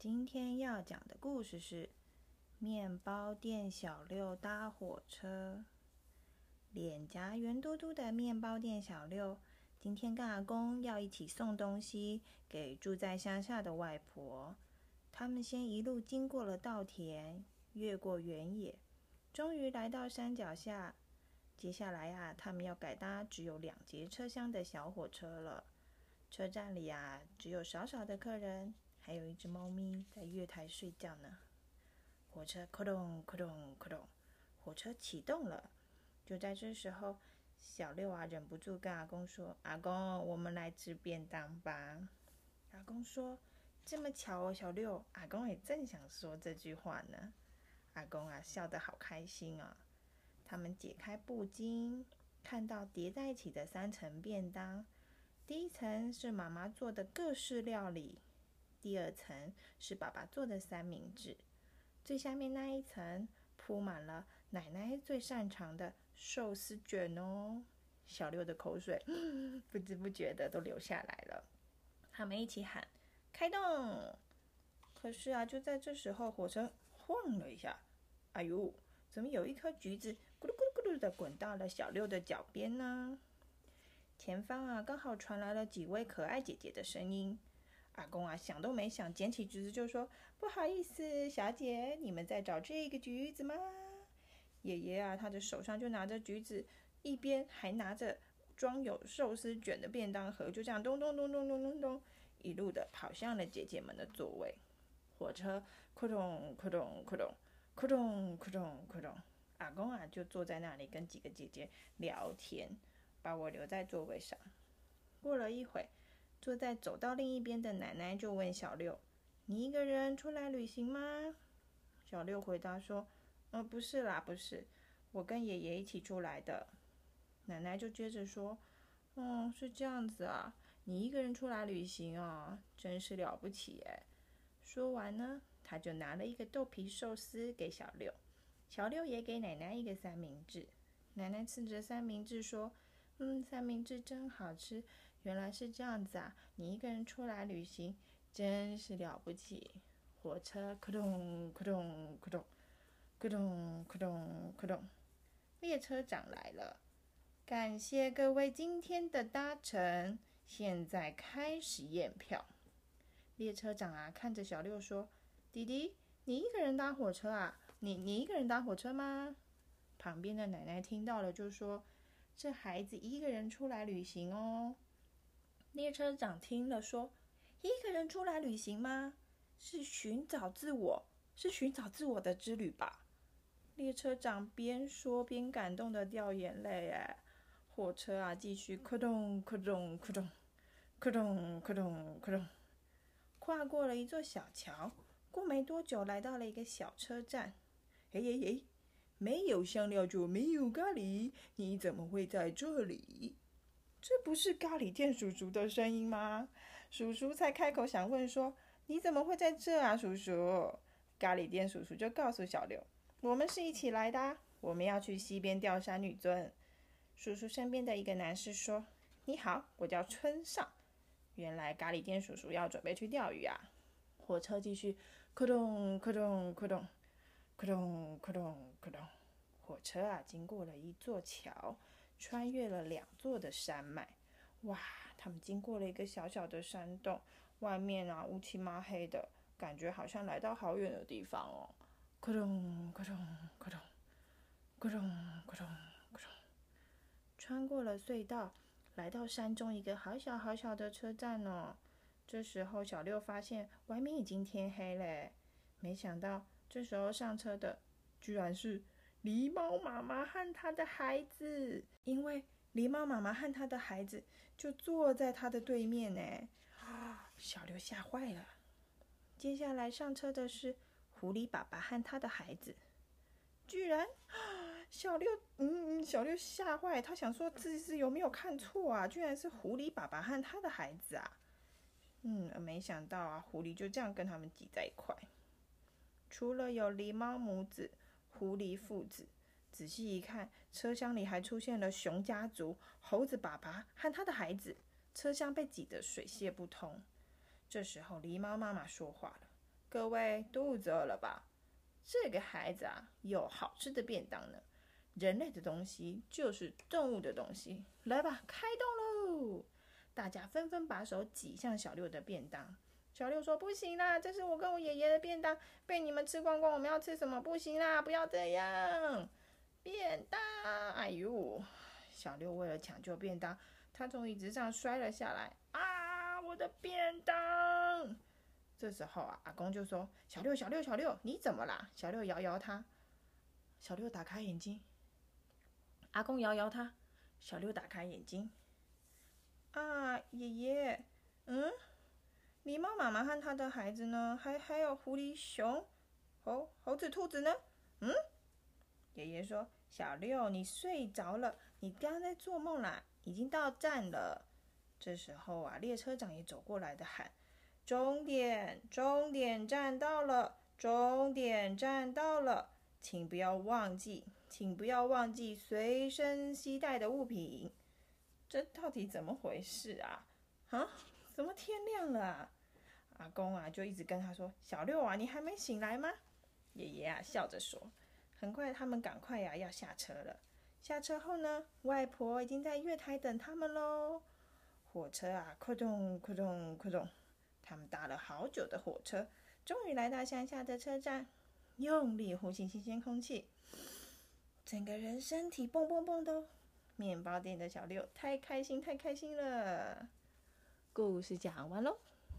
今天要讲的故事是《面包店小六搭火车》。脸颊圆嘟嘟的面包店小六，今天跟阿公要一起送东西给住在乡下的外婆。他们先一路经过了稻田，越过原野，终于来到山脚下。接下来呀，他们要改搭只有两节车厢的小火车了。车站里啊，只有少少的客人。还有一只猫咪在月台睡觉呢。火车咕咚咕咚咕咚，火车启动了。就在这时候，小六啊忍不住跟阿公说：“阿公，我们来吃便当吧。”阿公说：“这么巧哦，小六。”阿公也正想说这句话呢。阿公啊笑得好开心啊。他们解开布巾，看到叠在一起的三层便当。第一层是妈妈做的各式料理。第二层是爸爸做的三明治，最下面那一层铺满了奶奶最擅长的寿司卷哦。小六的口水 不知不觉的都流下来了。他们一起喊：“开动！”可是啊，就在这时候，火车晃了一下，哎呦，怎么有一颗橘子咕噜咕噜咕噜的滚到了小六的脚边呢？前方啊，刚好传来了几位可爱姐姐的声音。阿公啊，想都没想，捡起橘子就说：“不好意思，小姐，你们在找这个橘子吗？”爷爷啊，他的手上就拿着橘子，一边还拿着装有寿司卷的便当盒，就这样咚咚咚咚咚咚咚，一路的跑向了姐姐们的座位。火车咕咚咕咚咕咚咕咚咕咚咕咚，阿公啊就坐在那里跟几个姐姐聊天，把我留在座位上。过了一会。坐在走到另一边的奶奶就问小六：“你一个人出来旅行吗？”小六回答说：“呃，不是啦，不是，我跟爷爷一起出来的。”奶奶就接着说：“哦，是这样子啊，你一个人出来旅行啊，真是了不起哎。”说完呢，他就拿了一个豆皮寿司给小六，小六也给奶奶一个三明治。奶奶吃着三明治说：“嗯，三明治真好吃。”原来是这样子啊！你一个人出来旅行，真是了不起。火车咕咚咕咚咕咚，咕咚咕咚咕咚，列车长来了。感谢各位今天的搭乘，现在开始验票。列车长啊，看着小六说：“弟弟，你一个人搭火车啊？你你一个人搭火车吗？”旁边的奶奶听到了，就说：“这孩子一个人出来旅行哦。”列车长听了说：“一个人出来旅行吗？是寻找自我，是寻找自我的之旅吧？”列车长边说边感动的掉眼泪。哎，火车啊，继续咕咚咕咚咕咚，咕咚咕咚咕咚，跨过了一座小桥。过没多久，来到了一个小车站。哎哎哎，没有香料就没有咖喱，你怎么会在这里？这不是咖喱店叔叔的声音吗？叔叔才开口想问说：“你怎么会在这啊，叔叔？”咖喱店叔叔就告诉小刘：“我们是一起来的，我们要去西边钓山女尊。”叔叔身边的一个男士说：“你好，我叫村上。”原来咖喱店叔叔要准备去钓鱼啊！火车继续，咕咚咕咚咕咚，咕咚咕咚咕咚，火车啊，经过了一座桥。穿越了两座的山脉，哇！他们经过了一个小小的山洞，外面啊乌漆麻黑的，感觉好像来到好远的地方哦。咕咚咕咚咕咚，咕咚咕咚咕咚，穿过了隧道，来到山中一个好小好小的车站哦。这时候小六发现外面已经天黑了，没想到这时候上车的居然是。狸猫妈妈和他的孩子，因为狸猫妈妈和他的孩子就坐在他的对面呢，啊，小六吓坏了。接下来上车的是狐狸爸爸和他的孩子，居然啊，小六，嗯，小六吓坏，他想说自己是有没有看错啊？居然是狐狸爸爸和他的孩子啊，嗯，没想到啊，狐狸就这样跟他们挤在一块，除了有狸猫母子。狐狸父子仔细一看，车厢里还出现了熊家族、猴子爸爸和他的孩子，车厢被挤得水泄不通。这时候，狸猫妈妈说话了：“各位肚子饿了吧？这个孩子啊，有好吃的便当呢。人类的东西就是动物的东西，来吧，开动喽！大家纷纷把手挤向小六的便当。小六说：“不行啦，这是我跟我爷爷的便当，被你们吃光光，我们要吃什么？不行啦，不要这样！便当！哎呦！小六为了抢救便当，他从椅子上摔了下来。啊，我的便当！这时候啊，阿公就说：小六，小六，小六，你怎么啦？小六摇摇他。小六打开眼睛。阿公摇摇他，小六打开眼睛。啊，爷爷，嗯，狸猫妈妈和他的孩子呢？还还有狐狸、熊、猴、猴子、兔子呢？嗯，爷爷说：“小六，你睡着了，你刚刚在做梦啦，已经到站了。”这时候啊，列车长也走过来的喊：“终点，终点站到了，终点站到了，请不要忘记。”请不要忘记随身携带的物品。这到底怎么回事啊？啊？怎么天亮了啊？阿公啊，就一直跟他说：“小六啊，你还没醒来吗？”爷爷啊，笑着说：“很快，他们赶快呀，要下车了。下车后呢，外婆已经在月台等他们喽。火车啊，快动，快动，快动！他们搭了好久的火车，终于来到乡下的车站，用力呼吸新鲜空气。”整个人身体蹦蹦蹦的，面包店的小六太开心太开心了。故事讲完喽。